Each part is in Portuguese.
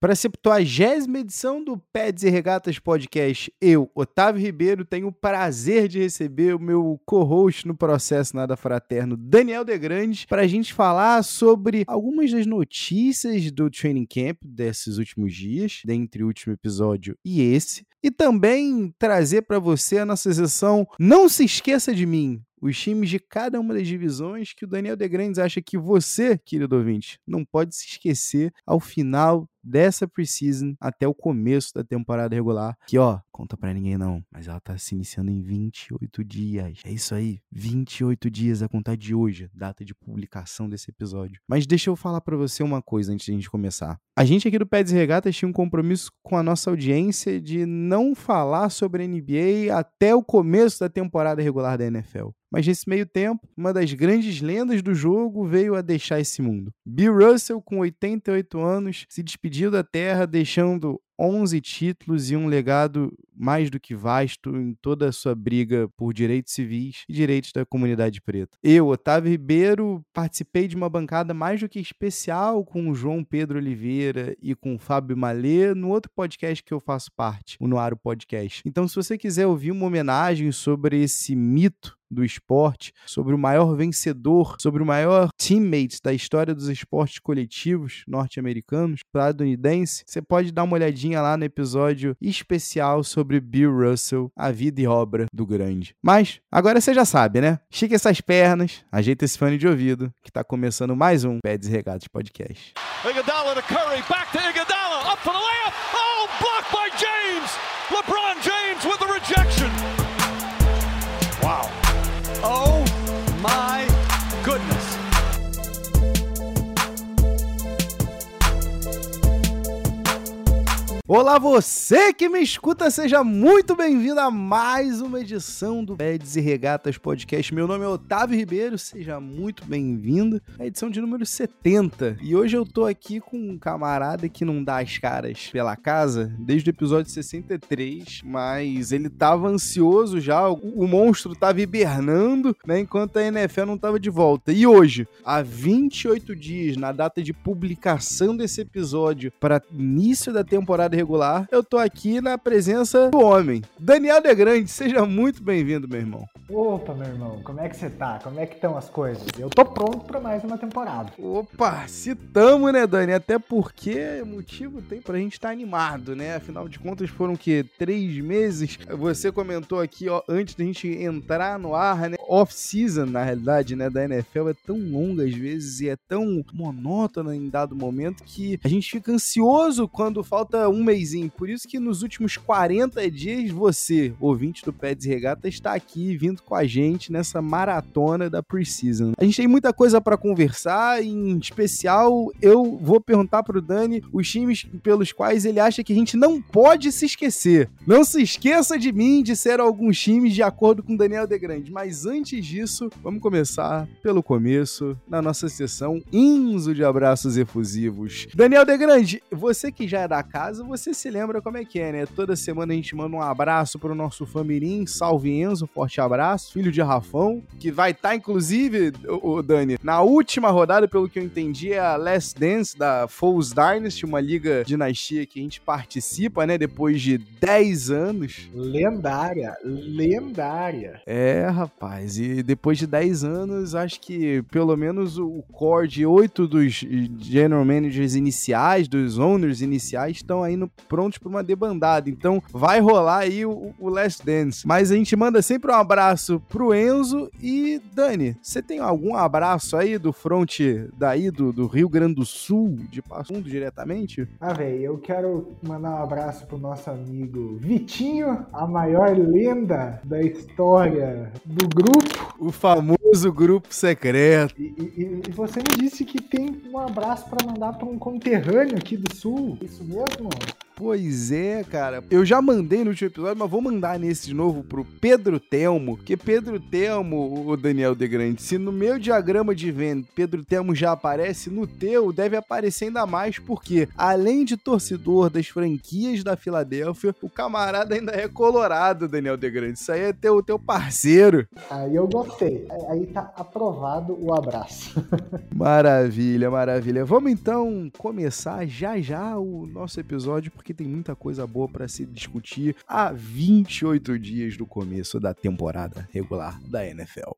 Para a 70 edição do Peds e Regatas Podcast, eu, Otávio Ribeiro, tenho o prazer de receber o meu co-host no processo Nada Fraterno, Daniel Degrande, para a gente falar sobre algumas das notícias do Training Camp desses últimos dias, dentre o último episódio e esse, e também trazer para você a nossa sessão Não Se Esqueça de Mim, os times de cada uma das divisões que o Daniel De Grandes acha que você, querido ouvinte, não pode se esquecer ao final dessa preseason até o começo da temporada regular, que ó, conta para ninguém não, mas ela tá se iniciando em 28 dias. É isso aí, 28 dias a contar de hoje, data de publicação desse episódio. Mas deixa eu falar para você uma coisa antes de a gente começar. A gente aqui do Peds Regatas tinha um compromisso com a nossa audiência de não falar sobre a NBA até o começo da temporada regular da NFL. Mas nesse meio tempo, uma das grandes lendas do jogo veio a deixar esse mundo. Bill Russell, com 88 anos, se despediu da Terra, deixando 11 títulos e um legado mais do que vasto em toda a sua briga por direitos civis e direitos da comunidade preta. Eu, Otávio Ribeiro, participei de uma bancada mais do que especial com o João Pedro Oliveira e com o Fábio Malê no outro podcast que eu faço parte, o Noaro Podcast. Então, se você quiser ouvir uma homenagem sobre esse mito do esporte, sobre o maior vencedor, sobre o maior teammate da história dos esportes coletivos norte-americanos, estadunidense, você pode dar uma olhadinha lá no episódio especial sobre Bill Russell, a vida e obra do grande. Mas agora você já sabe, né? Estica essas pernas, ajeita esse fone de ouvido, que tá começando mais um Peds e Regatas Podcast. Iguodala to Curry, back to Iguodala, up for the layup. Olá, você que me escuta, seja muito bem-vindo a mais uma edição do Peds e Regatas Podcast. Meu nome é Otávio Ribeiro, seja muito bem-vindo à edição de número 70. E hoje eu tô aqui com um camarada que não dá as caras pela casa desde o episódio 63, mas ele tava ansioso já, o monstro tava hibernando, né, enquanto a NFL não tava de volta. E hoje, há 28 dias, na data de publicação desse episódio, para início da temporada regular, eu tô aqui na presença do homem. Daniel Degrande, seja muito bem-vindo, meu irmão. Opa, meu irmão, como é que você tá? Como é que estão as coisas? Eu tô pronto para mais uma temporada. Opa, se tamo, né, Dani? Até porque motivo tem pra gente estar tá animado, né? Afinal de contas, foram que três meses. Você comentou aqui, ó, antes da gente entrar no ar, né? Off-season, na realidade, né, da NFL é tão longa às vezes e é tão monótona em dado momento que a gente fica ansioso quando falta um Por isso que nos últimos 40 dias você, ouvinte do Pets Regata, está aqui vindo com a gente nessa maratona da Preseason. A gente tem muita coisa para conversar, em especial eu vou perguntar pro Dani os times pelos quais ele acha que a gente não pode se esquecer. Não se esqueça de mim de ser alguns times de acordo com Daniel Degrande, mas antes disso, vamos começar pelo começo, na nossa sessão Inzo de abraços efusivos. Daniel Degrande, você que já é da casa, você você se lembra como é que é, né? Toda semana a gente manda um abraço pro nosso Famirim, salve Enzo, forte abraço, filho de Rafão, que vai estar, tá, inclusive, o, o, Dani, na última rodada, pelo que eu entendi, é a Last Dance da Foles Dynasty, uma liga dinastia que a gente participa, né? Depois de 10 anos. Lendária, lendária. É, rapaz, e depois de 10 anos, acho que pelo menos o core de 8 dos general managers iniciais, dos owners iniciais, estão aí no prontos para uma debandada. Então vai rolar aí o, o Last Dance. Mas a gente manda sempre um abraço pro Enzo e Dani, você tem algum abraço aí do front daí do, do Rio Grande do Sul, de Passo Fundo diretamente? Ah, velho, eu quero mandar um abraço pro nosso amigo Vitinho, a maior lenda da história do grupo. O famoso grupo secreto. E, e, e você me disse que tem um abraço para mandar para um conterrâneo aqui do Sul. Isso mesmo? Pois é, cara. Eu já mandei no último episódio, mas vou mandar nesse de novo pro Pedro Telmo, que Pedro Telmo, o Daniel De Grande, se no meu diagrama de venda Pedro Telmo já aparece, no teu deve aparecer ainda mais, porque além de torcedor das franquias da Filadélfia, o camarada ainda é colorado, Daniel De Grande. Isso aí é teu, teu parceiro. Aí eu gostei. Aí tá aprovado o abraço. maravilha, maravilha. Vamos então começar já já o nosso episódio, porque tem muita coisa boa para se discutir há 28 dias do começo da temporada regular da NFL.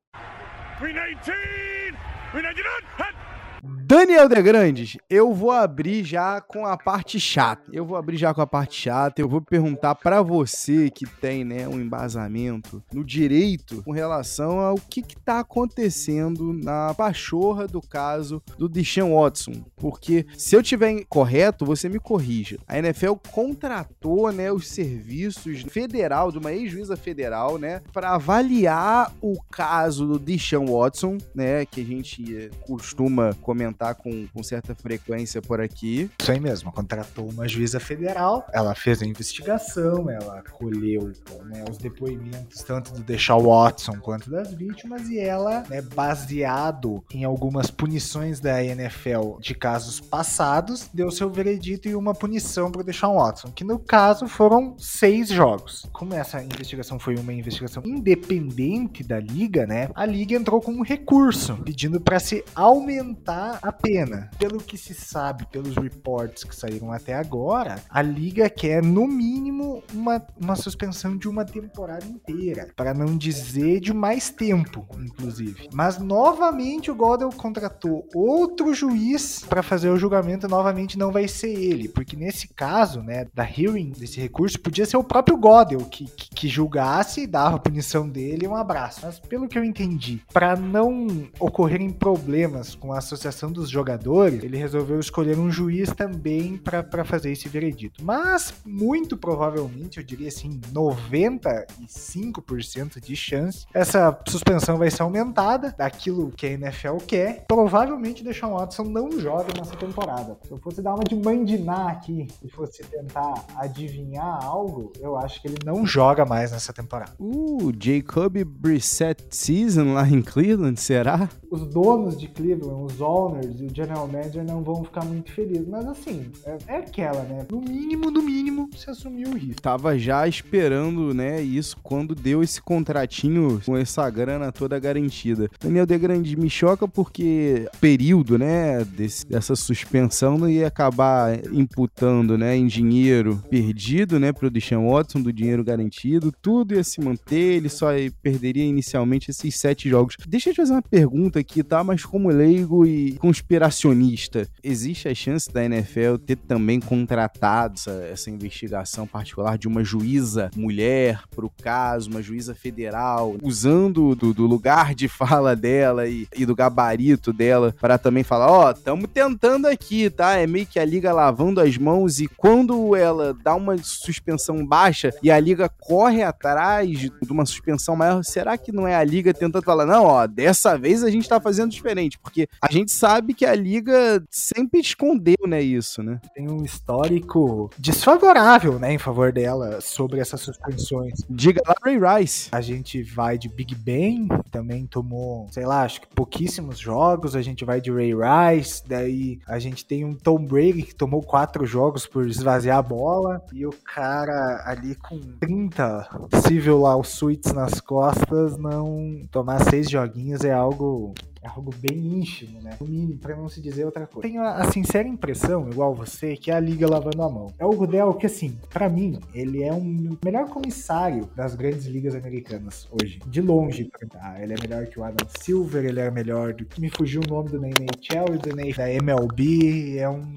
319! 319! Daniel De Grandes, eu vou abrir já com a parte chata. Eu vou abrir já com a parte chata. Eu vou perguntar para você que tem, né, um embasamento no direito com relação ao que que tá acontecendo na pachorra do caso do Deshaun Watson. Porque se eu tiver correto, você me corrija. A NFL contratou, né, os serviços federal de uma ex-juíza federal, né, para avaliar o caso do Deshaun Watson, né, que a gente costuma comentar com, com certa frequência por aqui. Isso aí mesmo, contratou uma juíza federal, ela fez a investigação, ela colheu né, os depoimentos tanto do Deshaun Watson quanto das vítimas e ela, né, baseado em algumas punições da NFL de casos passados, deu seu veredito e uma punição para Deshaun Watson, que no caso foram seis jogos. Como essa investigação foi uma investigação independente da liga, né, a liga entrou com um recurso pedindo para se aumentar a pena. Pelo que se sabe, pelos reports que saíram até agora, a liga quer no mínimo uma, uma suspensão de uma temporada inteira, para não dizer de mais tempo, inclusive. Mas novamente o Godel contratou outro juiz para fazer o julgamento, novamente não vai ser ele, porque nesse caso, né, da hearing desse recurso, podia ser o próprio Godel que, que, que julgasse, dava a punição dele e um abraço. Mas pelo que eu entendi, para não ocorrerem problemas com a associação associação dos jogadores, ele resolveu escolher um juiz também para fazer esse veredito. Mas, muito provavelmente, eu diria assim, 95% de chance, essa suspensão vai ser aumentada daquilo que a NFL quer. Provavelmente, Deshaun Watson não joga nessa temporada. Se eu fosse dar uma de mandinar aqui e fosse tentar adivinhar algo, eu acho que ele não joga mais nessa temporada. Uh, Jacob Brissett season lá em Cleveland, será? Os donos de Cleveland, os All owners e o general manager não vão ficar muito felizes. Mas assim, é, é aquela, né? No mínimo, no mínimo, se assumiu o risco. Tava já esperando, né, isso quando deu esse contratinho com essa grana toda garantida. Daniel De Grande me choca porque período, né, desse, dessa suspensão não ia acabar imputando, né, em dinheiro perdido, né, pro Deshaun Watson, do dinheiro garantido, tudo ia se manter, ele só perderia inicialmente esses sete jogos. Deixa eu te fazer uma pergunta aqui, tá? Mas como leigo e conspiracionista, existe a chance da NFL ter também contratado essa, essa investigação particular de uma juíza mulher para o caso, uma juíza federal, usando do, do lugar de fala dela e, e do gabarito dela para também falar: ó, oh, estamos tentando aqui, tá? É meio que a liga lavando as mãos e quando ela dá uma suspensão baixa e a liga corre atrás de uma suspensão maior, será que não é a liga tentando falar: não, ó, dessa vez a gente tá fazendo diferente? Porque a gente sabe que a liga sempre escondeu, né, isso, né? Tem um histórico desfavorável, né, em favor dela sobre essas suspensões. Diga lá, Ray Rice. A gente vai de Big Ben, também tomou, sei lá, acho que pouquíssimos jogos. A gente vai de Ray Rice, daí a gente tem um Tom Brady que tomou quatro jogos por esvaziar a bola e o cara ali com 30 civil lawsuits nas costas não tomar seis joguinhos é algo é algo bem íntimo, né? No mínimo, pra não se dizer outra coisa. Tenho a, a, sincera impressão, igual você, que é a liga lavando a mão. É o Goodell que, assim, para mim, ele é um melhor comissário das grandes ligas americanas hoje. De longe, tá? Ele é melhor que o Adam Silver, ele é melhor do que me fugiu o nome do NHL e do da MLB. É um.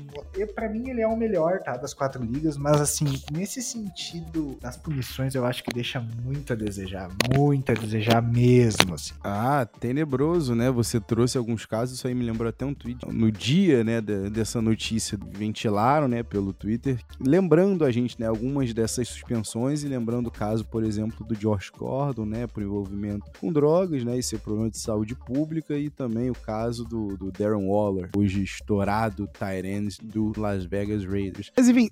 para mim, ele é o melhor, tá? Das quatro ligas, mas assim, nesse sentido das punições, eu acho que deixa muito a desejar. Muito a desejar mesmo, assim. Ah, tenebroso, né? Você você trouxe alguns casos, isso aí me lembrou até um tweet. No dia, né, dessa notícia, ventilaram, né, pelo Twitter, lembrando a gente, né, algumas dessas suspensões e lembrando o caso, por exemplo, do Josh Gordon, né, por envolvimento com drogas, né, e ser problema de saúde pública e também o caso do, do Darren Waller, hoje estourado Tyrants do Las Vegas Raiders. Mas enfim,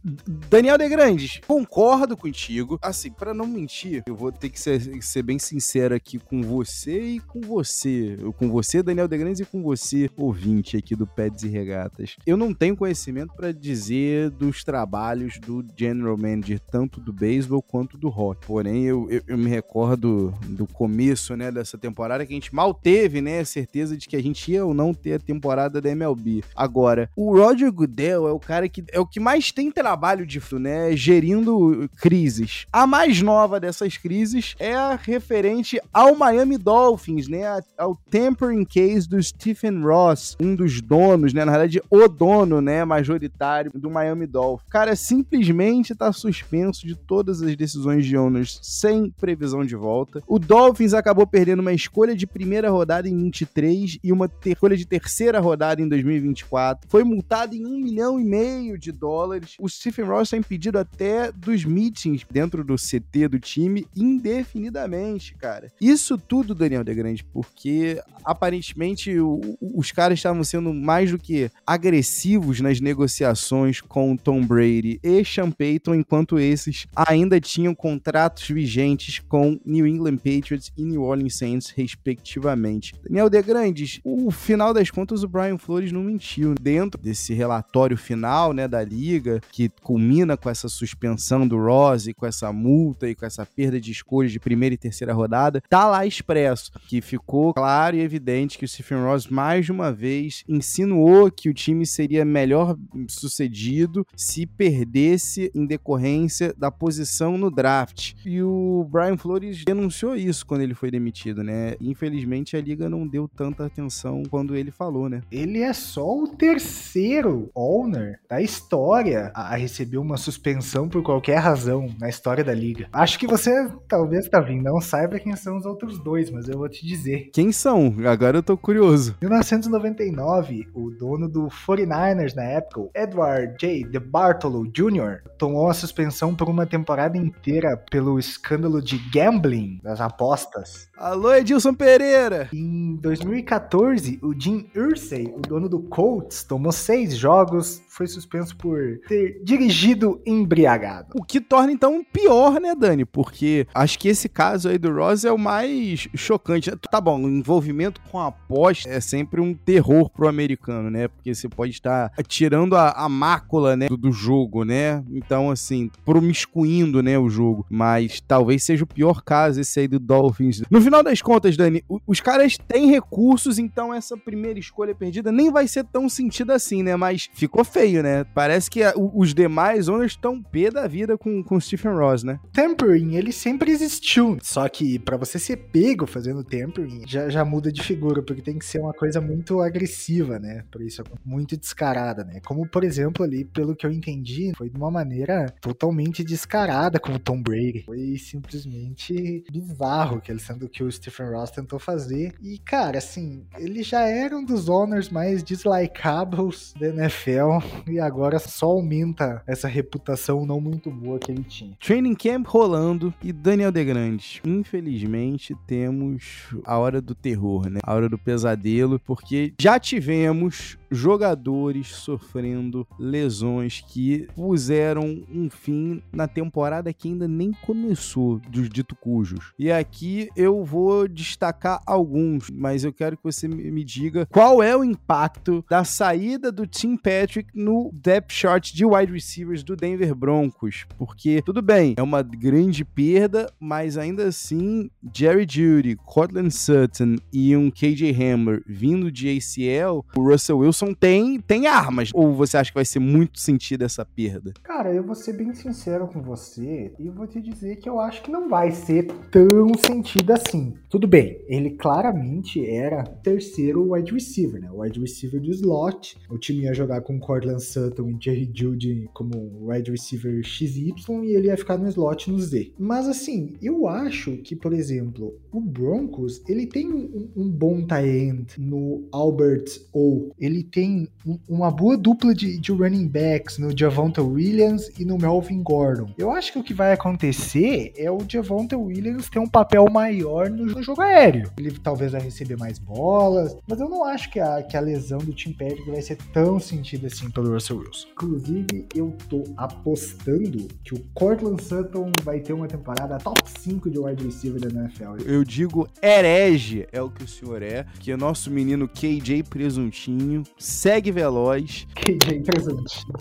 Daniel De Grandes, concordo contigo. Assim, para não mentir, eu vou ter que ser, ser bem sincero aqui com você e com você. Com você, Daniel De Grandes, e com você, ouvinte aqui do Pets e Regatas. Eu não tenho conhecimento para dizer dos trabalhos do General Manager, tanto do beisebol quanto do rock. Porém, eu, eu, eu me recordo do começo, né, dessa temporada que a gente mal teve, né, certeza de que a gente ia ou não ter a temporada da MLB. Agora, o Roger Goodell é o cara que é o que mais tem trabalho de, né, gerindo crises. A mais nova dessas crises é a referente ao Miami Dolphins, né, ao tempering case do Stephen Ross, um dos donos, né, na verdade, o dono, né, majoritário do Miami Dolphins. Cara simplesmente tá suspenso de todas as decisões de owners sem previsão de volta. O Dolphins acabou perdendo uma escolha de primeira rodada em 23 e uma escolha de terceira rodada em 2024. Foi multado em um milhão e meio de dólares. O Stephen Ross está impedido até dos meetings dentro do CT do time indefinidamente, cara. Isso tudo, Daniel De Grande, porque aparentemente o, os caras estavam sendo mais do que agressivos nas negociações com Tom Brady e Sean Payton, enquanto esses ainda tinham contratos vigentes com New England Patriots e New Orleans Saints, respectivamente. Daniel De Grandes, o final das contas, o Brian Flores não mentiu. Dentro desse relatório final, né, da liga, que culmina com essa suspensão do Rose, com essa multa e com essa perda de escolhas de primeira e terceira rodada, tá lá expresso que ficou claro e evidente que o Stephen Ross mais de uma vez insinuou que o time seria melhor sucedido se perdesse em decorrência da posição no draft. E o Brian Flores denunciou isso quando ele foi demitido, né? Infelizmente a liga não deu tanta atenção quando ele falou, né? Ele é só o terceiro owner da história a receber uma suspensão por qualquer razão na história da liga. Acho que você talvez, Tavim, não saiba quem são os outros dois, mas eu vou te dizer. Quem são? Agora eu tô curioso. Em 1999, o dono do 49ers na época, Edward J. DeBartolo Jr., tomou a suspensão por uma temporada inteira pelo escândalo de gambling das apostas. Alô, Edilson Pereira! Em 2014, o Jim Irsay, o dono do Colts, tomou seis jogos, foi suspenso por ter dirigido embriagado. O que torna então pior, né, Dani? Porque acho que esse caso aí do Ross é o mais chocante. Tá bom, o envolvimento com a aposta é sempre um terror pro americano, né? Porque você pode estar tirando a, a mácula, né, do, do, jogo, né? Então, assim, promiscuindo, né, o jogo. Mas talvez seja o pior caso esse aí do Dolphins. No final das contas, Dani, os caras têm recursos, então essa primeira escolha perdida nem vai ser tão sentida assim, né? Mas ficou feio feio, né? Parece que a, os demais owners estão pé da vida com, com o Stephen Ross, né? Tempering, ele sempre existiu. Só que para você ser pego fazendo tempering, já, já muda de figura, porque tem que ser uma coisa muito agressiva, né? Por isso, muito descarada, né? Como, por exemplo, ali, pelo que eu entendi, foi de uma maneira totalmente descarada com o Tom Brady. Foi simplesmente bizarro, que ele sendo que o Stephen Ross tentou fazer. E, cara, assim, ele já era um dos owners mais dislikables da NFL e agora só aumenta essa reputação não muito boa que ele tinha. Training Camp rolando e Daniel DeGrandes. Infelizmente temos a hora do terror, né? A hora do pesadelo, porque já tivemos jogadores sofrendo lesões que puseram um fim na temporada que ainda nem começou dos dito cujos. E aqui eu vou destacar alguns, mas eu quero que você me diga qual é o impacto da saída do Tim Patrick no depth chart de wide receivers do Denver Broncos, porque tudo bem, é uma grande perda, mas ainda assim Jerry Judy, Cortland Sutton e um KJ Hamler vindo de ACL, o Russell Wilson tem, tem armas. Ou você acha que vai ser muito sentido essa perda? Cara, eu vou ser bem sincero com você e vou te dizer que eu acho que não vai ser tão sentido assim. Tudo bem, ele claramente era terceiro wide receiver, né? O wide receiver do slot. O time ia jogar com Cortland Sutton e Jerry Judy como wide receiver XY e ele ia ficar no slot no Z. Mas assim, eu acho que, por exemplo, o Broncos, ele tem um, um bom end no Albert O. Ele tem uma boa dupla de, de running backs no Javonta Williams e no Melvin Gordon. Eu acho que o que vai acontecer é o Javonta Williams ter um papel maior no, no jogo aéreo. Ele talvez vai receber mais bolas, mas eu não acho que a, que a lesão do Tim Patrick vai ser tão sentida assim pelo Russell Wilson. Inclusive, eu tô apostando que o Cortland Sutton vai ter uma temporada top 5 de wide receiver da NFL. Eu digo herege é o que o senhor é, que o nosso menino KJ Presuntinho segue veloz. KJ Presuntinho.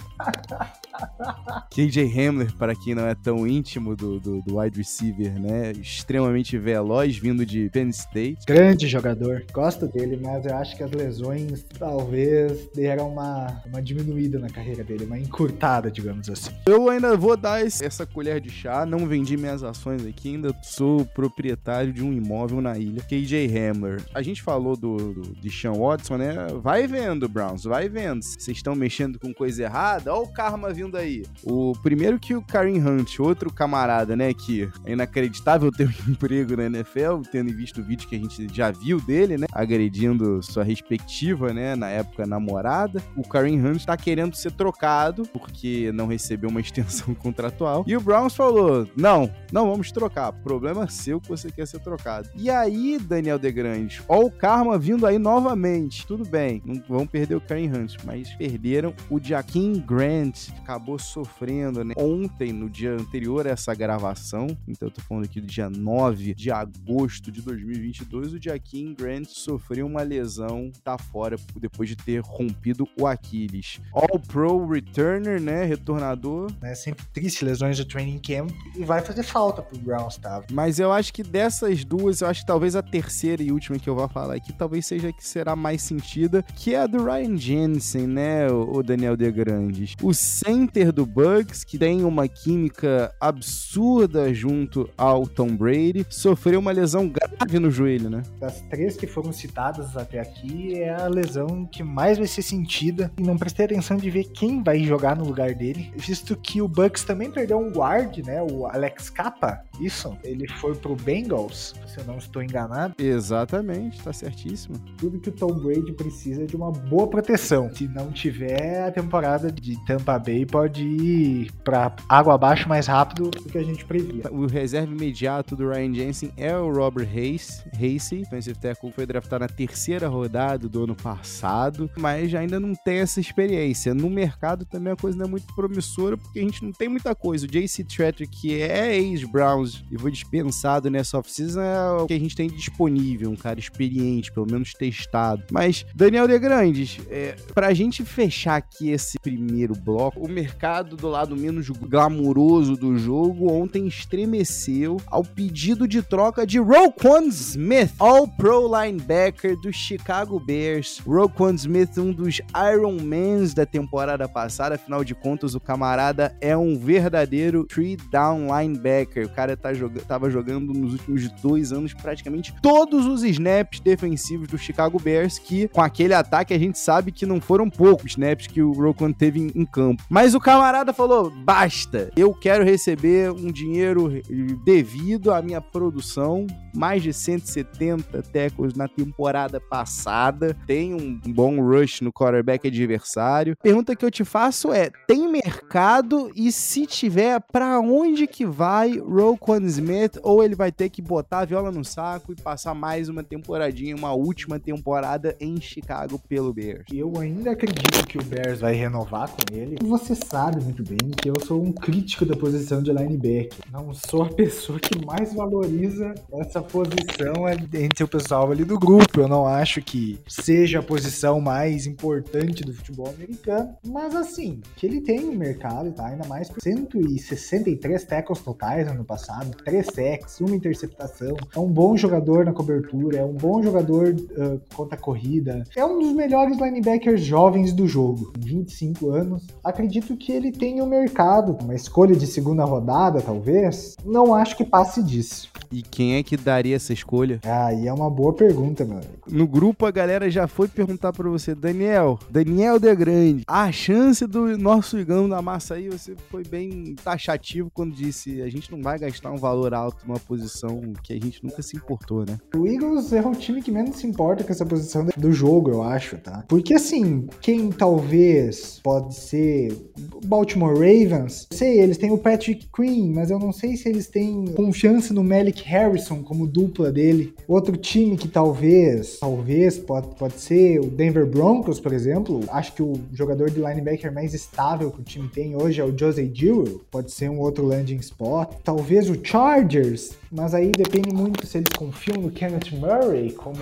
KJ Hamler, para quem não é tão íntimo do, do, do, wide receiver, né? Extremamente veloz, vindo de Penn State. Grande jogador. Gosto dele, mas eu acho que as lesões talvez deram uma, uma diminuída na carreira dele, uma encurtada, digamos assim. Eu ainda vou dar esse, essa colher de chá, não vendi minhas ações aqui, ainda sou proprietário de um imóvel na ilha. KJ Hamler. A gente falou do, do de Sean Watson, né? Vai vendo, Browns, vai vendo. Vocês estão mexendo com coisa errada, olha o karma vindo aí. O primeiro que o Karim Hunt, outro camarada, né, que é inacreditável ter um emprego na NFL, tendo visto o vídeo que a gente já viu dele, né, agredindo sua respectiva, né, na época namorada. O Karim Hunt tá querendo ser trocado porque não recebeu uma extensão contratual. E o Browns falou: "Não, não vamos trocar. Problema seu que você quer ser trocado". E aí, Daniel DeGrande, ó o karma vindo aí novamente. Tudo bem, não vão perder o Karim Hunt, mas perderam o Jaquim Grant, acabou sofrendo, né? Ontem, no dia anterior a essa gravação, então eu tô falando aqui do dia 9 de agosto de 2022, o Jaquim Grant sofreu uma lesão, tá fora depois de ter rompido o Aquiles. All Pro Returner, né? Retornador. É sempre triste lesões do training camp e vai fazer falta pro Browns, tá? Mas eu acho que dessas duas, eu acho que talvez a terceira e última que eu vou falar aqui, talvez seja a que será mais sentida, que é a do Ryan Jensen, né? O Daniel De Grandes. O center do Bucks, que tem uma química absurda junto ao Tom Brady, sofreu uma lesão grave no joelho, né? Das três que foram citadas até aqui, é a lesão que mais vai ser sentida. E não prestei atenção de ver quem vai jogar no lugar dele, visto que o Bucks também perdeu um guard, né? O Alex Capa. Isso, ele foi pro Bengals, se eu não estou enganado. Exatamente, tá certíssimo. Tudo que o Tom Brady precisa é de uma boa proteção. Se não tiver, a temporada de Tampa Bay pode ir pra água abaixo mais rápido do que a gente previa. O reserva imediato do Ryan Jensen é o Robert Hayes, defensive tackle, foi draftado na terceira rodada do ano passado, mas ainda não tem essa experiência. No mercado também a coisa não é muito promissora, porque a gente não tem muita coisa. O JC Tretter, que é ex-Browns e foi dispensado nessa off-season, é o que a gente tem disponível, um cara experiente, pelo menos testado. Mas, Daniel De Grandes, é, pra gente fechar aqui esse primeiro bloco, o mercado do lado menos glamuroso do jogo ontem estremeceu ao pedido de troca de Roquan Smith, All-Pro Linebacker do Chicago Bears. Roquan Smith, um dos Iron Mans da temporada passada, afinal de contas, o camarada é um verdadeiro three down linebacker. O cara tá jog tava jogando nos últimos dois anos praticamente todos os snaps defensivos do Chicago Bears, que com aquele ataque a gente sabe que não foram poucos snaps que o Roquan teve em, em campo. Mas o camarada falou: basta, eu quero receber um dinheiro devido à minha produção. Mais de 170 tackles na temporada passada. Tem um bom rush no quarterback adversário. Pergunta que eu te faço é: tem mercado e se tiver, para onde que vai Roquan Smith? Ou ele vai ter que botar a viola no saco e passar mais uma temporadinha, uma última temporada em Chicago pelo Bears? Eu ainda acredito que o Bears vai renovar com ele. Você sabe muito bem que eu sou um crítico da posição de linebacker. Não sou a pessoa que mais valoriza essa posição entre o pessoal ali do grupo. Eu não acho que seja a posição mais importante do futebol americano. Mas assim, que ele tem um mercado, tá? Ainda mais por 163 tackles totais ano passado, 3 sacks, uma interceptação. É um bom jogador na cobertura, é um bom jogador uh, contra a corrida. É um dos melhores linebackers jovens do jogo. 25 anos. Acredito que ele tem o um mercado, uma escolha de segunda rodada, talvez. Não acho que passe disso. E quem é que daria essa escolha? Aí ah, é uma boa pergunta, meu amigo. No grupo a galera já foi perguntar para você, Daniel, Daniel de Grande, a chance do nosso Igão da massa aí, você foi bem taxativo quando disse a gente não vai gastar um valor alto numa posição que a gente nunca se importou, né? O Eagles é um time time que menos se importa com essa posição do jogo, eu acho, tá? Porque assim, quem talvez pode ser Baltimore Ravens, sei, eles têm o Patrick Queen, mas eu não sei se eles têm confiança no Malik Harrison como dupla dele. Outro time que talvez, talvez pode, pode ser o Denver Broncos, por exemplo. Acho que o jogador de linebacker mais estável que o time tem hoje é o Jose Dewey, pode ser um outro landing spot. Talvez o Chargers, mas aí depende muito se eles confiam no Kenneth Murray como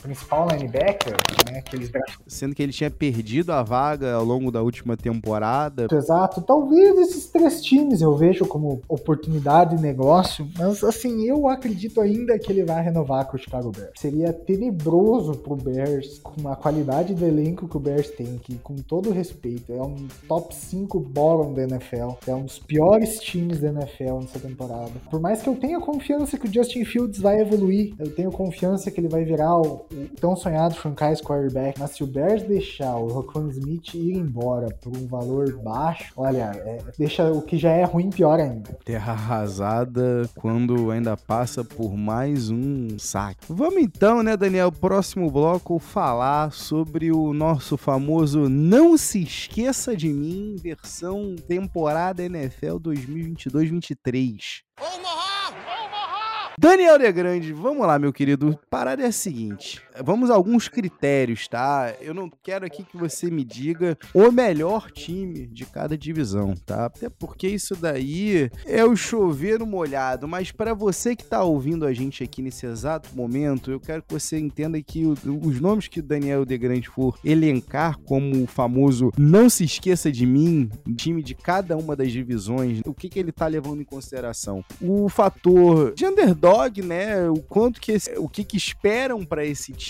principal linebacker, né? Que eles... Sendo que ele tinha perdido a vaga ao longo da última temporada. Exato. Talvez esses três times eu vejo como oportunidade de negócio, mas assim, eu acredito ainda que ele vai renovar com o Chicago Bears. Seria tenebroso pro Bears, com a qualidade do elenco que o Bears tem, que com todo respeito, é um top 5 bottom da NFL, é um dos piores times da NFL nessa temporada. Por mais que eu tenha confiança que o Justin Fields vai evoluir, eu tenho confiança que ele vai virar o o tão sonhado franchise quarterback, mas se o Bears deixar o Roquan Smith ir embora por um valor baixo, olha, é, deixa o que já é ruim pior ainda. Terra arrasada quando ainda passa por mais um saque. Vamos então, né, Daniel, próximo bloco falar sobre o nosso famoso Não se esqueça de mim, versão temporada NFL 2022-23. Daniel De Grande, vamos lá, meu querido. Parada é a seguinte: vamos a alguns critérios, tá? Eu não quero aqui que você me diga o melhor time de cada divisão, tá? Até porque isso daí é o chover molhado. Mas para você que tá ouvindo a gente aqui nesse exato momento, eu quero que você entenda que os nomes que o Daniel De Grande for elencar como o famoso não se esqueça de mim, time de cada uma das divisões, o que, que ele tá levando em consideração? O fator de underdog, né? O quanto que esse, o que, que esperam para esse time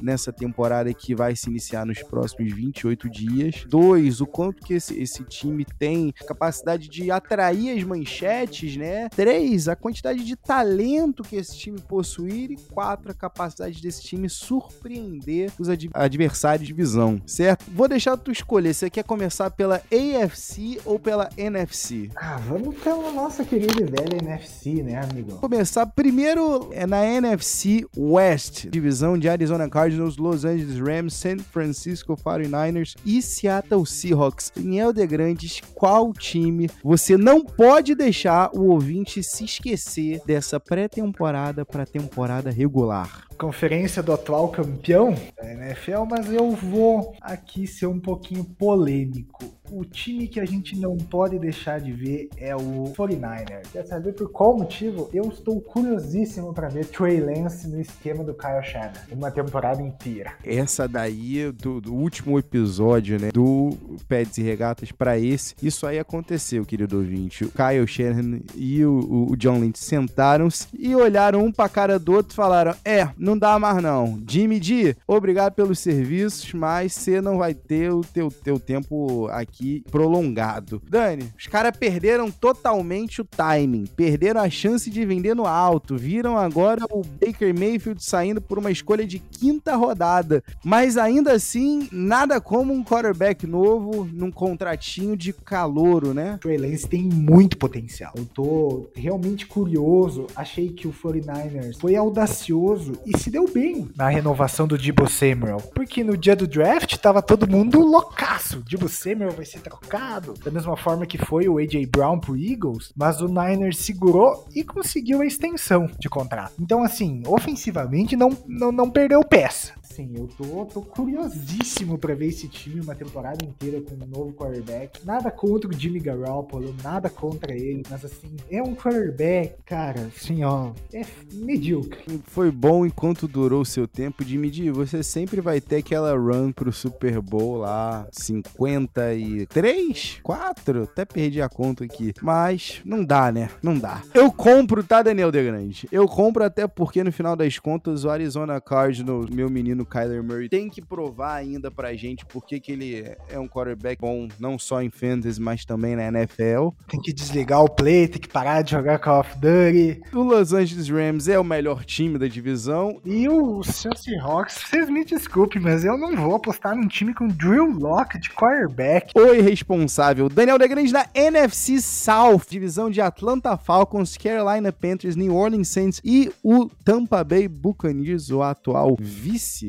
nessa temporada que vai se iniciar nos próximos 28 dias. Dois, o quanto que esse, esse time tem capacidade de atrair as manchetes, né? Três, a quantidade de talento que esse time possuir. E quatro, a capacidade desse time surpreender os ad adversários de visão, certo? Vou deixar tu escolher. Você quer começar pela AFC ou pela NFC? Ah, vamos pela nossa querida e velha NFC, né, amigo? Começar Primeiro é na NFC West, divisão de Arizona Cardinals, Los Angeles Rams, San Francisco 49ers e Seattle Seahawks. Daniel De Grandes, qual time você não pode deixar o ouvinte se esquecer dessa pré-temporada para temporada regular? Conferência do atual campeão da NFL, mas eu vou aqui ser um pouquinho polêmico o time que a gente não pode deixar de ver é o 49ers. Quer saber por qual motivo? Eu estou curiosíssimo para ver Trey Lance no esquema do Kyle Shanahan, uma temporada inteira. Essa daí, do, do último episódio, né, do Pets e Regatas para esse, isso aí aconteceu, querido ouvinte. O Kyle Shanahan e o, o John Lynch sentaram-se e olharam um pra cara do outro e falaram, é, não dá mais não. Jimmy D, obrigado pelos serviços, mas você não vai ter o teu, teu tempo aqui aqui prolongado. Dani, os caras perderam totalmente o timing, perderam a chance de vender no alto, viram agora o Baker Mayfield saindo por uma escolha de quinta rodada, mas ainda assim, nada como um quarterback novo num contratinho de calouro, né? Trey Lance tem muito potencial. Eu tô realmente curioso, achei que o 49ers foi audacioso e se deu bem na renovação do Debo Samuel, porque no dia do draft tava todo mundo loucaço. Debo Samuel vai ser trocado, da mesma forma que foi o AJ Brown pro Eagles, mas o Niners segurou e conseguiu a extensão de contrato. Então, assim, ofensivamente não, não, não perdeu peça assim, eu tô, tô curiosíssimo para ver esse time uma temporada inteira com um novo quarterback. Nada contra o Jimmy Garoppolo, nada contra ele, mas assim, é um quarterback, cara, assim, ó, é medíocre. Foi bom enquanto durou o seu tempo de medir. Você sempre vai ter aquela run pro Super Bowl lá, 53, 4, até perdi a conta aqui. Mas não dá, né? Não dá. Eu compro, tá, Daniel De Grande? Eu compro até porque no final das contas o Arizona Cardinals, meu menino no Kyler Murray tem que provar ainda pra gente porque que ele é um quarterback bom, não só em fantasy, mas também na NFL. Tem que desligar o play, tem que parar de jogar Call of Duty. O Los Angeles Rams é o melhor time da divisão. E o seu Seahawks, vocês me desculpem, mas eu não vou apostar num time com Drew Locke de quarterback. O irresponsável Daniel Degrande da NFC South, divisão de Atlanta Falcons, Carolina Panthers, New Orleans Saints e o Tampa Bay Buccaneers, o atual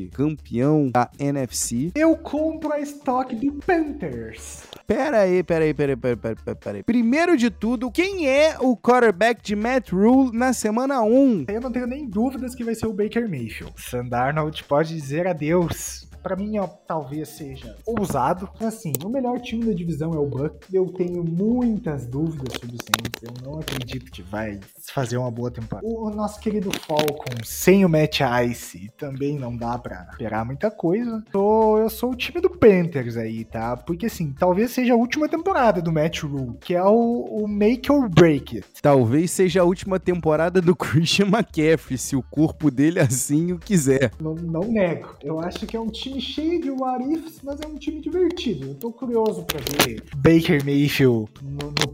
vice-campeão da NFC. Eu compro a estoque do Panthers. Pera aí, pera aí, pera aí, pera aí, pera aí, pera aí. Primeiro de tudo, quem é o quarterback de Matt Rule na semana 1? Eu não tenho nem dúvidas que vai ser o Baker Mayfield. Sandarnold pode dizer adeus para mim ó, talvez seja ousado. Assim, o melhor time da divisão é o Buck. Eu tenho muitas dúvidas sobre o Saints. Eu não acredito que vai fazer uma boa temporada. O nosso querido Falcon sem o Matt Ice também não dá para esperar muita coisa. Então, eu sou o time do Panthers aí, tá? Porque assim, talvez seja a última temporada do Matt Rule, que é o, o make or break it. Talvez seja a última temporada do Christian McCaffrey, se o corpo dele assim o quiser. Não, não nego. Eu acho que é um time time cheio de what ifs, mas é um time divertido. Eu tô curioso pra ver Baker Mayfield no, no.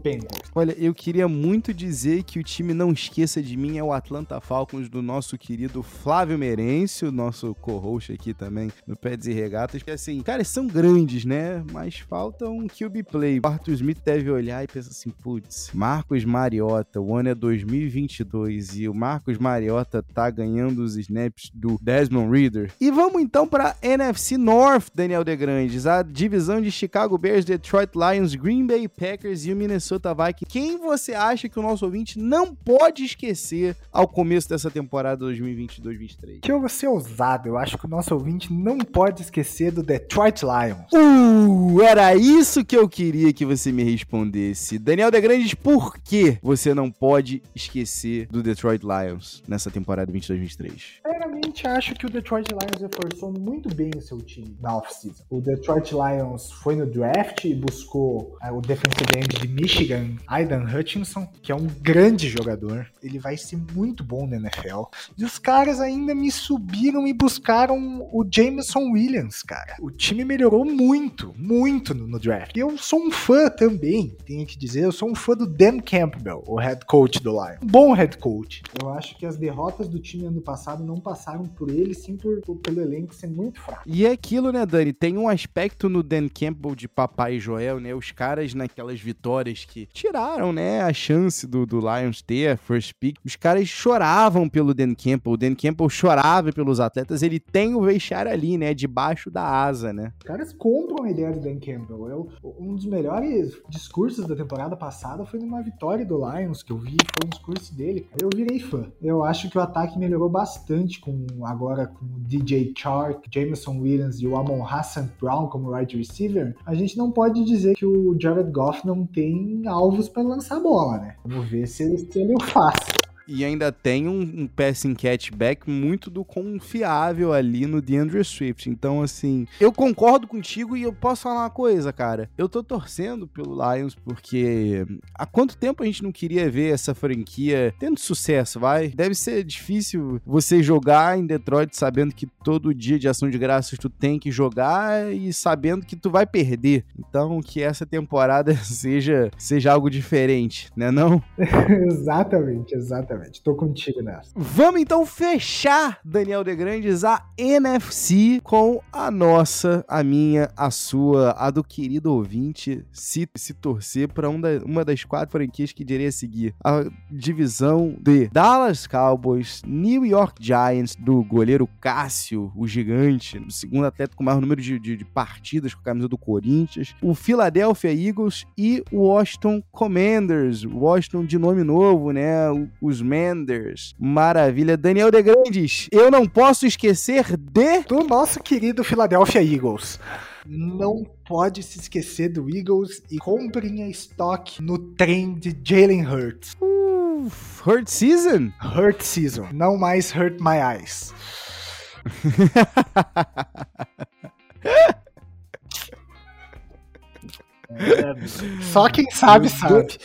Olha, eu queria muito dizer que o time não esqueça de mim é o Atlanta Falcons do nosso querido Flávio Merencio, nosso co-host aqui também no Pets e Regatas. Que assim, cara, são grandes, né? Mas falta um QB play. O Arthur Smith deve olhar e pensar assim, putz, Marcos Mariota, o ano é 2022 e o Marcos Mariota tá ganhando os snaps do Desmond Reader. E vamos então para NFL NFC North, Daniel De Grandes, a divisão de Chicago Bears, Detroit Lions, Green Bay Packers e o Minnesota Vikings. Quem você acha que o nosso ouvinte não pode esquecer ao começo dessa temporada 2022-23? Que eu vou ser ousado, eu acho que o nosso ouvinte não pode esquecer do Detroit Lions. Uh, era isso que eu queria que você me respondesse. Daniel De Grandes, por que você não pode esquecer do Detroit Lions nessa temporada 22-23? Primeiramente, acho que o Detroit Lions reforçou muito bem o seu time na off-season. O Detroit Lions foi no draft e buscou é, o defensive end de Michigan, Aidan Hutchinson, que é um grande jogador. Ele vai ser muito bom na NFL. E os caras ainda me subiram e buscaram o Jameson Williams, cara. O time melhorou muito, muito no, no draft. E eu sou um fã também, tenho que dizer, eu sou um fã do Dan Campbell, o head coach do Lions. Um bom head coach. Eu acho que as derrotas do time ano passado não passaram por ele, sim por, por pelo elenco ser muito fraco. E é aquilo, né, Dani? Tem um aspecto no Dan Campbell de Papai Joel, né? Os caras naquelas vitórias que tiraram, né, a chance do, do Lions ter a first pick. Os caras choravam pelo Dan Campbell. O Dan Campbell chorava pelos atletas. Ele tem o vestiário ali, né? Debaixo da asa, né? Os caras compram a ideia do Dan Campbell. Eu, um dos melhores discursos da temporada passada foi numa vitória do Lions que eu vi. Foi um discurso dele. Eu virei fã. Eu acho que o ataque melhorou bastante com agora com o DJ Chark, Jameson Williams e o Amon Hassan Brown como wide receiver, a gente não pode dizer que o Jared Goff não tem alvos para lançar bola, né? Vamos ver se ele, se ele o faz. E ainda tem um, um passing catchback muito do confiável ali no DeAndre Swift. Então, assim, eu concordo contigo e eu posso falar uma coisa, cara. Eu tô torcendo pelo Lions porque há quanto tempo a gente não queria ver essa franquia tendo sucesso, vai? Deve ser difícil você jogar em Detroit sabendo que todo dia de ação de graças tu tem que jogar e sabendo que tu vai perder. Então, que essa temporada seja, seja algo diferente, né não? exatamente, exatamente. Exatamente, tô contigo nessa. Vamos então fechar, Daniel De Grandes, a NFC com a nossa, a minha, a sua, a do querido ouvinte, se, se torcer para um da, uma das quatro franquias que diria seguir. A divisão de Dallas Cowboys, New York Giants, do goleiro Cássio, o gigante, o segundo atleta com maior número de, de, de partidas com a camisa do Corinthians, o Philadelphia Eagles e o Washington Commanders, Washington de nome novo, né? Os Menders. Maravilha. Daniel De Grandes, eu não posso esquecer de. Do nosso querido Philadelphia Eagles. Não pode se esquecer do Eagles e comprem a estoque no trem de Jalen Hurts. Uh, Hurt Season? Hurt Season. Não mais Hurt My Eyes. Só quem sabe, sabe.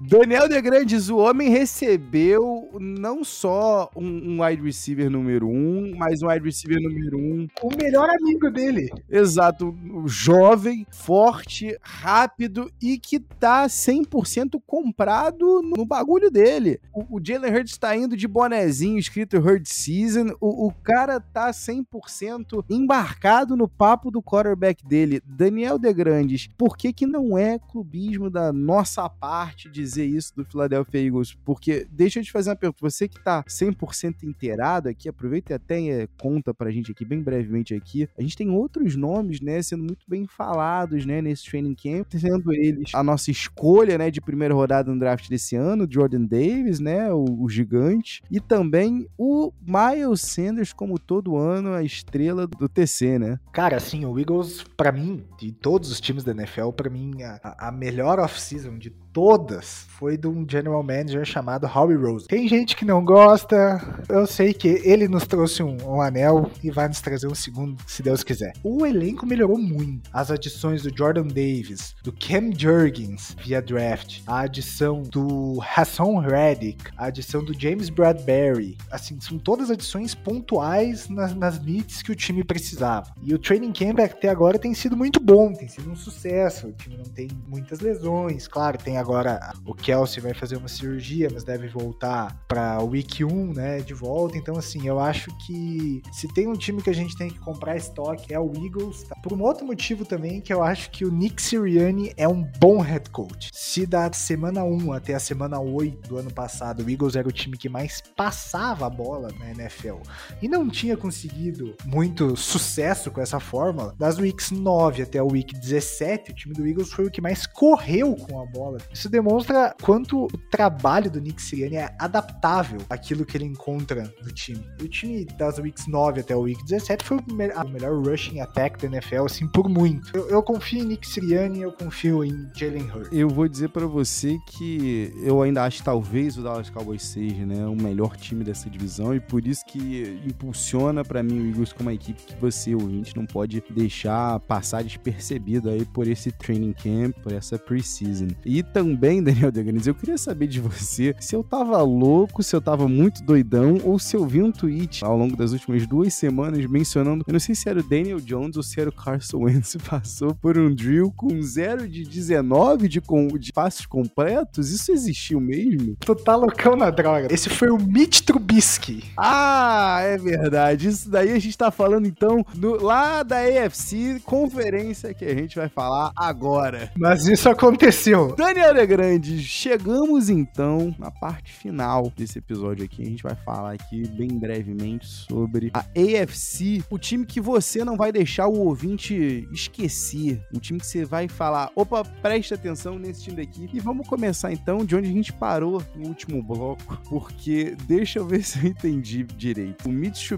Daniel De Grandes, o homem recebeu não só um, um wide receiver número um, mas um wide receiver número um. O melhor amigo dele. Exato. Jovem, forte, rápido e que tá 100% comprado no bagulho dele. O, o Jalen Hurts tá indo de bonezinho escrito Hurt Season. O, o cara tá 100% embarcado no papo do quarterback dele. Daniel De Grandes, por que que não é clubismo da nossa parte dizer isso do Philadelphia Eagles? Porque, deixa eu te fazer uma pergunta, você que tá 100% inteirado aqui, aproveita e até é, conta pra gente aqui, bem brevemente aqui, a gente tem outros nomes, né, sendo muito bem falados, né, nesse training camp, sendo eles a nossa escolha, né, de primeira rodada no draft desse ano, Jordan Davis, né, o, o gigante, e também o Miles Sanders, como todo ano, a estrela do TC, né? Cara, assim, o Eagles, para mim, de todos os times da NFL, para mim, a, a melhor off-season de todas foi de um general manager chamado Howie Rose. Tem gente que não gosta, eu sei que ele nos trouxe um, um, anel e vai nos trazer um segundo, se Deus quiser. O elenco melhorou muito. As adições do Jordan Davis, do Cam Jurgens via draft, a adição do Hassan Reddick, a adição do James Bradbury, assim, são todas adições pontuais nas, nas needs que o time precisava. E o training camp até agora tem sido muito bom, tem sido um sucesso. O time não tem muitas lesões, claro, tem agora o Kelsey vai fazer uma cirurgia, mas deve voltar para Week 1, né, de volta. Então, assim, eu acho que se tem um time que a gente tem que comprar estoque é o Eagles. Tá? Por um outro motivo também, que eu acho que o Nick Sirianni é um bom head coach. Se da semana 1 até a semana 8 do ano passado, o Eagles era o time que mais passava a bola na NFL e não tinha conseguido muito sucesso com essa fórmula, das weeks 9 até o week 17, o time do Eagles foi o que mais correu com a bola. Isso demonstra quanto o trabalho do Nick Sirianni é adaptável àquilo que ele encontra no time. O time das weeks 9 até o week 17 foi o melhor rushing attack da NFL, assim, por muito. Eu, eu confio em Nick Sirianni, eu confio em Jalen Hurts. Eu vou dizer para você que eu ainda acho que talvez o Dallas Cowboys seja, né, o melhor time dessa divisão e por isso que impulsiona para mim o Eagles como uma equipe que você, ouvinte, não pode deixar passar despercebido aí por esse training camp, por essa preseason. E também, Daniel Deganes, eu queria saber de você se eu tava louco, se eu tava muito doidão, ou se eu vi um tweet ao longo das últimas duas semanas mencionando, eu não sei se era o Daniel Jones ou se era o Carson Wentz, passou por um drill com 0 de 19 de, com, de passos completos? Isso existiu mesmo? Tu tá loucão na droga. Esse foi o Mitch Trubisky. Ah, é verdade. Isso daí a gente tá falando então do, lá da AFC, conferência que a gente vai falar agora. Mas isso aconteceu. Daniel Grande, chegamos então na parte final desse episódio aqui. A gente vai falar aqui bem brevemente sobre a AFC, o time que você não vai deixar o ouvinte esquecer, o time que você vai falar, opa, preste atenção nesse time daqui. E vamos começar então de onde a gente parou no último bloco, porque deixa eu ver se eu entendi direito. O Mitch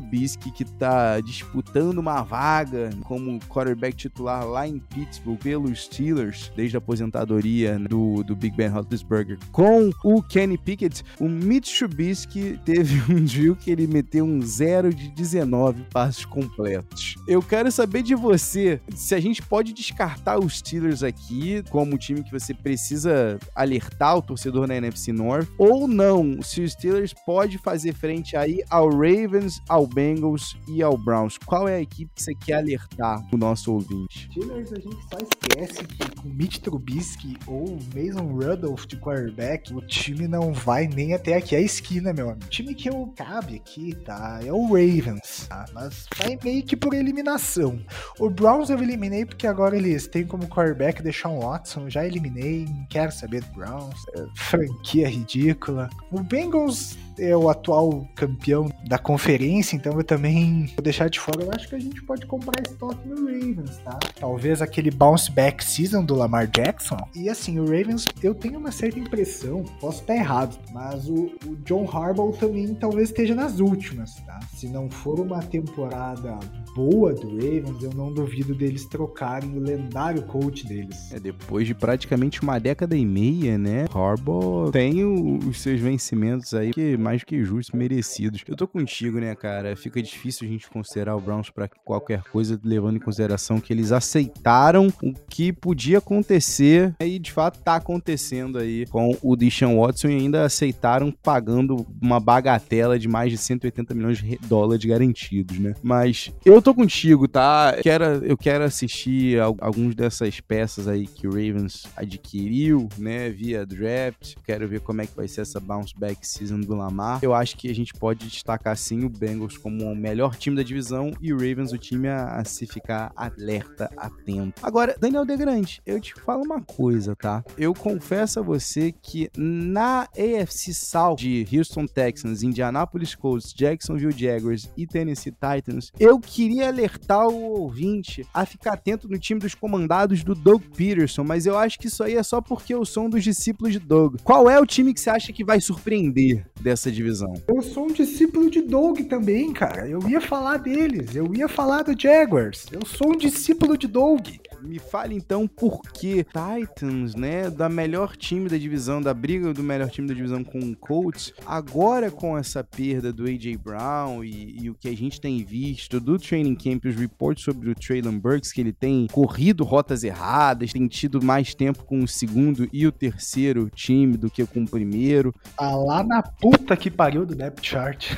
que tá disputando uma vaga como quarterback titular lá em Pittsburgh pelos Steelers, desde a aposentadoria do, do Big Ben Roethlisberger com o Kenny Pickett, o Mitch Trubisky teve um drill que ele meteu um 0 de 19 passos completos. Eu quero saber de você se a gente pode descartar os Steelers aqui como um time que você precisa alertar o torcedor na NFC North ou não, se os Steelers pode fazer frente aí ao Ravens, ao Bengals e ao Browns. Qual é a equipe que você quer alertar o nosso ouvinte? Steelers a gente só esquece que com Mitch Trubisky ou Mason Rudolph de quarterback, o time não vai nem até aqui a esquina, meu amigo. O time que eu cabe aqui, tá? É o Ravens, tá? Mas vai meio que por eliminação. O Browns eu eliminei porque agora eles têm como quarterback Deshaun Watson, já eliminei, não quero saber do Browns. É, franquia ridícula. O Bengals é o atual campeão da conferência, então eu também vou deixar de fora. Eu acho que a gente pode comprar estoque no Ravens, tá? Talvez aquele bounce back season do Lamar Jackson. E assim, o Ravens, eu tenho uma certa impressão, posso estar errado, mas o, o John Harbaugh também talvez esteja nas últimas, tá? Se não for uma temporada boa do Ravens, eu não duvido deles trocarem o lendário coach deles. É, depois de praticamente uma década e meia, né? Harbaugh tem os seus vencimentos aí que mais que justos, merecidos. Eu tô contigo, né, cara? Fica difícil a gente considerar o Browns para qualquer coisa, levando em consideração que eles aceitaram o que podia acontecer e de fato tá acontecendo aí com o Deshaun Watson e ainda aceitaram pagando uma bagatela de mais de 180 milhões de dólares garantidos, né? Mas eu tô contigo, tá? Eu quero, eu quero assistir alguns dessas peças aí que o Ravens adquiriu, né, via draft. Quero ver como é que vai ser essa bounce back season do Lamar. Eu acho que a gente pode destacar sim o Bengals como o melhor time da divisão e o Ravens o time a, a se ficar alerta, atento. Agora, Daniel Degrande, eu te falo uma coisa, tá? Eu confesso a você que na AFC South de Houston Texans, Indianapolis Colts, Jacksonville Jaguars e Tennessee Titans, eu queria alertar o ouvinte a ficar atento no time dos comandados do Doug Peterson, mas eu acho que isso aí é só porque eu sou um dos discípulos de Doug. Qual é o time que você acha que vai surpreender dessa divisão? Eu sou um discípulo de Doug também, cara. Eu ia falar deles, eu ia falar do Jaguars. Eu sou um discípulo de Doug. Me fale então por que Titans, né, da melhor time da divisão, da briga do melhor time da divisão com o Colts, agora com essa perda do AJ Brown e, e o que a gente tem visto do training camp, os reports sobre o Traylon Burks, que ele tem corrido rotas erradas, tem tido mais tempo com o segundo e o terceiro time do que com o primeiro. Tá lá na puta que pariu do depth chart.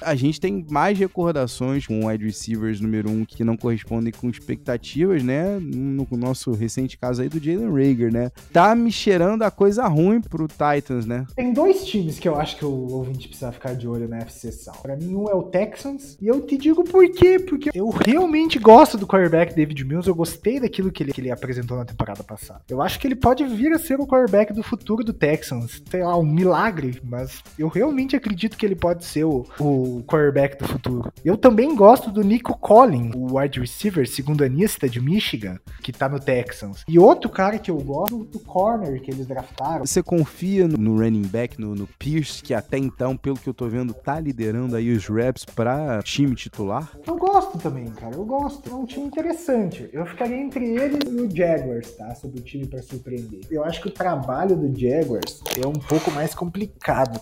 a gente tem mais recordações com wide receivers número um que não correspondem com expectativas, né? no nosso recente caso aí do Jalen Rager, né? Tá me cheirando a coisa ruim pro Titans, né? Tem dois times que eu acho que o ouvinte precisa ficar de olho na FC South. Pra mim, um é o Texans, e eu te digo por quê, porque eu realmente gosto do quarterback David Mills, eu gostei daquilo que ele, que ele apresentou na temporada passada. Eu acho que ele pode vir a ser o quarterback do futuro do Texans. Sei lá, um milagre, mas eu realmente acredito que ele pode ser o, o quarterback do futuro. Eu também gosto do Nico Collins, o wide receiver, segundo anista de Michigan que tá no Texans. E outro cara que eu gosto do corner que eles draftaram. Você confia no running back, no, no Pierce, que até então, pelo que eu tô vendo, tá liderando aí os reps pra time titular? Eu gosto também, cara. Eu gosto. É um time interessante. Eu ficaria entre ele e o Jaguars, tá? Sobre o time para surpreender. Eu acho que o trabalho do Jaguars é um pouco mais complicado,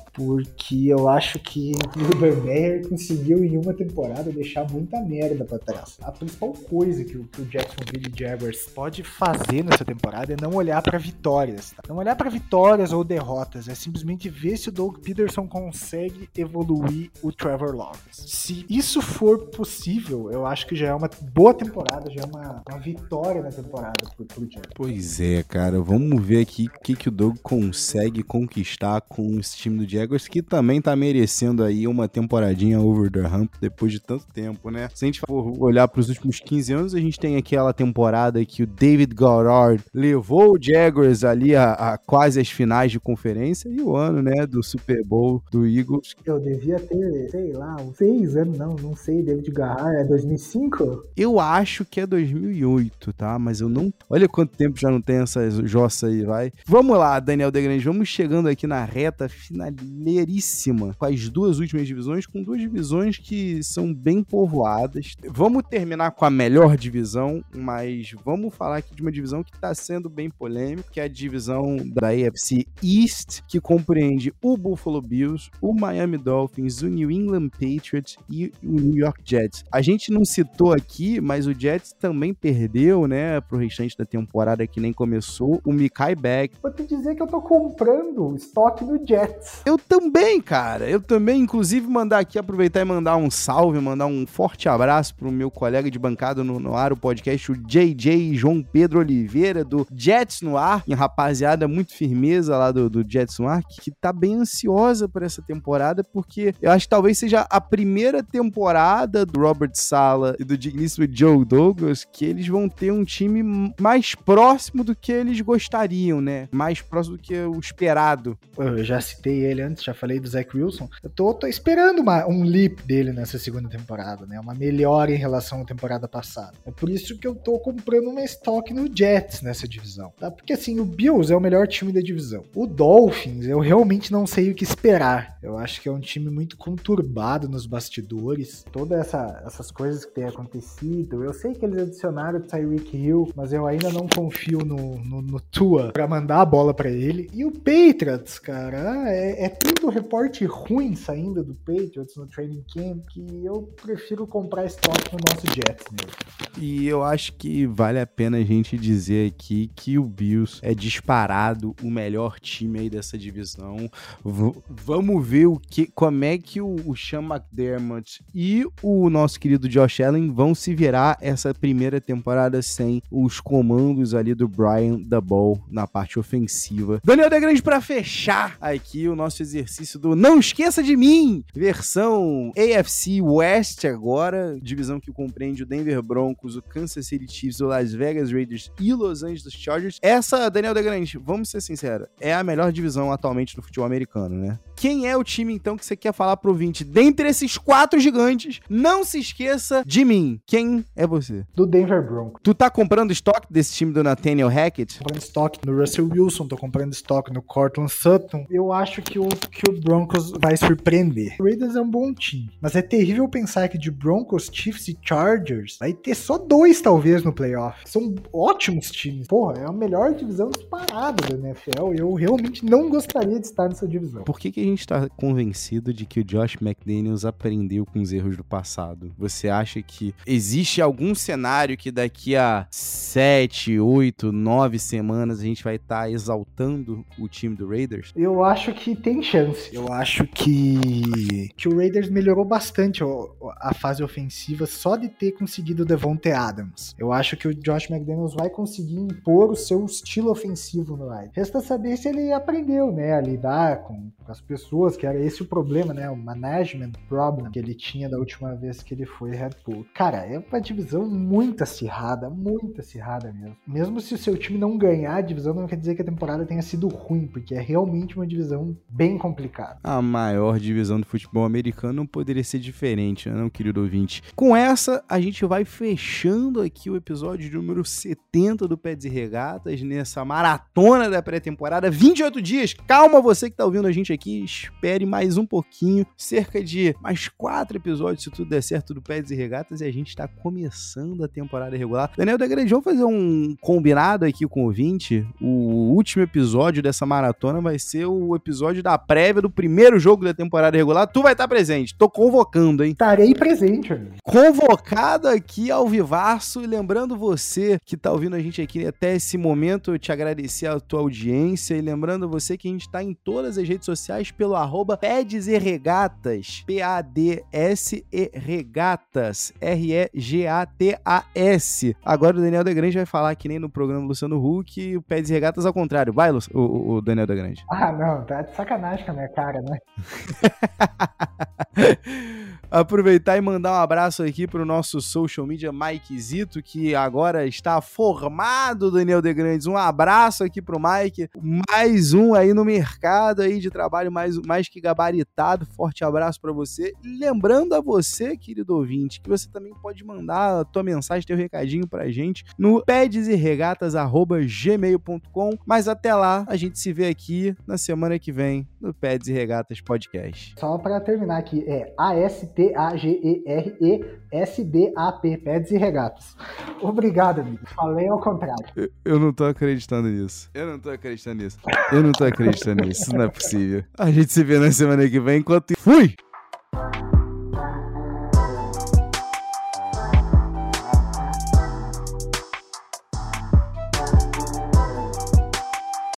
porque eu acho que o Urban conseguiu em uma temporada deixar muita merda para trás. A principal coisa que o, que o Jacksonville Jaguars pode fazer nessa temporada é não olhar para vitórias. Tá? Não olhar para vitórias ou derrotas, é simplesmente ver se o Doug Peterson consegue evoluir o Trevor Lawrence. Se isso for possível, eu acho que já é uma boa temporada, já é uma, uma vitória na temporada pro, pro Jaguars. Pois é, cara. Vamos ver aqui o que, que o Doug consegue conquistar com esse time do Jaguars, que também tá merecendo aí uma temporadinha over the hump depois de tanto tempo, né? Se a gente for olhar para os últimos 15 anos, a gente tem aquela temporada que o David Goddard levou o Jaguars ali a, a, quase as finais de conferência e o ano, né, do Super Bowl do Eagles. Eu devia ter, sei lá, uns seis anos, não, não sei, David Goddard, é 2005? Eu acho que é 2008, tá? Mas eu não... Olha quanto tempo já não tem essa jossa aí, vai. Vamos lá, Daniel Degrande, vamos chegando aqui na reta com as duas últimas divisões, com duas divisões que são bem povoadas. Vamos terminar com a melhor divisão, mas vamos falar aqui de uma divisão que está sendo bem polêmica, que é a divisão da AFC East, que compreende o Buffalo Bills, o Miami Dolphins, o New England Patriots e o New York Jets. A gente não citou aqui, mas o Jets também perdeu, né, pro restante da temporada que nem começou, o Mikai Beck. Vou te dizer que eu tô comprando estoque do Jets. Eu também, cara. Eu também, inclusive, mandar aqui, aproveitar e mandar um salve, mandar um forte abraço pro meu colega de bancada no, no ar, o podcast, o JJ João Pedro Oliveira, do Jets no Ar, e rapaziada muito firmeza lá do, do Jets no Ar, que tá bem ansiosa por essa temporada, porque eu acho que talvez seja a primeira temporada do Robert Sala e do digníssimo Joe Douglas que eles vão ter um time mais próximo do que eles gostariam, né? Mais próximo do que o esperado. Eu já citei ele antes, já falei do Zach Wilson. Eu tô, tô esperando uma um leap dele nessa segunda temporada, né? Uma melhora em relação à temporada passada. É por isso que eu tô comprando uma estoque no Jets nessa divisão, tá? Porque assim, o Bills é o melhor time da divisão. O Dolphins, eu realmente não sei o que esperar. Eu acho que é um time muito conturbado nos bastidores. Todas essa, essas coisas que têm acontecido. Eu sei que eles adicionaram o Tyreek Hill, mas eu ainda não confio no, no, no Tua pra mandar a bola para ele. E o Patriots, cara, é, é tudo reporte ruim saindo do Patriots no training camp que eu prefiro comprar estoque no nosso Jets mesmo. E eu acho que vale a pena a gente dizer aqui que o Bills é disparado o melhor time aí dessa divisão. V vamos ver o que, como é que o, o Sean McDermott e o nosso querido Josh Allen vão se virar essa primeira temporada sem os comandos ali do Brian Ball na parte ofensiva. Daniel Grande para fechar aqui o nosso exercício do Não Esqueça de Mim, versão AFC West agora, divisão que compreende o Denver Broncos, o Kansas City Chiefs, o Las Vegas Raiders e o Los Angeles Chargers. Essa, Daniel Grande, vamos ser sinceros, é a melhor divisão atualmente do futebol americano, né? Quem é o time, então, que você quer falar pro ouvinte? Dentre esses quatro gigantes, não se esqueça de mim. Quem é você? Do Denver Broncos. Tu tá comprando estoque desse time do Nathaniel Hackett? Tô comprando estoque no Russell Wilson, tô comprando estoque no Cortland Sutton. Eu acho que o, que o Broncos vai surpreender. O Raiders é um bom time, mas é terrível pensar que de Broncos, Chiefs e Chargers vai ter só dois, talvez, no playoff. São ótimos times. Porra, é a melhor divisão disparada da NFL e eu realmente não gostaria de estar nessa divisão. Por que, que a gente tá convencido de que o Josh McDaniels aprendeu com os erros do passado? Você acha que existe algum cenário que daqui a sete, oito, nove semanas a gente vai estar tá exaltando o time do Raiders? Eu acho que tem chance. Eu acho que, que o Raiders melhorou bastante a fase ofensiva só de ter conseguido o Devonte Adams. Eu acho que o Josh McDaniels vai conseguir impor o seu estilo ofensivo no Raiders. Resta saber se ele aprendeu, né, a lidar com as pessoas, que era esse o problema, né? O management problem que ele tinha da última vez que ele foi head coach. Cara, é uma divisão muito acirrada, muito acirrada mesmo. Mesmo se o seu time não ganhar a divisão, não quer dizer que a temporada tenha sido ruim, porque é realmente uma divisão bem complicada. A maior divisão do futebol americano não poderia ser diferente, né, não, querido ouvinte? Com essa, a gente vai fechando aqui o episódio número 70 do Pés e Regatas, nessa maratona da pré-temporada. 28 dias! Calma você que tá ouvindo a gente aqui, espere mais um pouquinho, cerca de mais quatro episódios, se tudo der certo, do Pés e Regatas, e a gente está começando a temporada regular. Daniel da Grande, vamos fazer um combinado aqui com o ouvinte. O último episódio dessa maratona vai ser o episódio da prévia do primeiro jogo da temporada regular. Tu vai estar presente, tô convocando, hein? Estarei presente, amigo. Convocado aqui ao vivaço, e lembrando você que tá ouvindo a gente aqui até esse momento, eu te agradecer a tua audiência, e lembrando você que a gente tá em todas as redes sociais pelo arroba e Regatas, P-A-D-S-E Regatas, R-E-G-A-T-A-S. Agora o Daniel da Grande vai falar que nem no programa Luciano Huck, o Peds e Regatas ao contrário. Vai, o, o, o Daniel da Grande. Ah, não, tá de sacanagem com a minha cara, né? Aproveitar e mandar um abraço aqui pro nosso social media Mike Zito, que agora está formado, Daniel De Grandes. Um abraço aqui pro Mike. Mais um aí no mercado aí de trabalho mais, mais que gabaritado. Forte abraço para você. lembrando a você, querido ouvinte, que você também pode mandar a tua mensagem, teu recadinho pra gente no pedesregatas@gmail.com. Mas até lá, a gente se vê aqui na semana que vem no Peds e Regatas Podcast. Só para terminar aqui, é A-S-T-A-G-E-R-E-S-D-A-P, Peds e Regatas. Obrigado, amigo. Falei ao contrário. Eu, eu, não tô acreditando nisso. Eu não tô acreditando nisso. Eu não tô acreditando nisso. Não é possível. A gente se vê na semana que vem enquanto. Fui!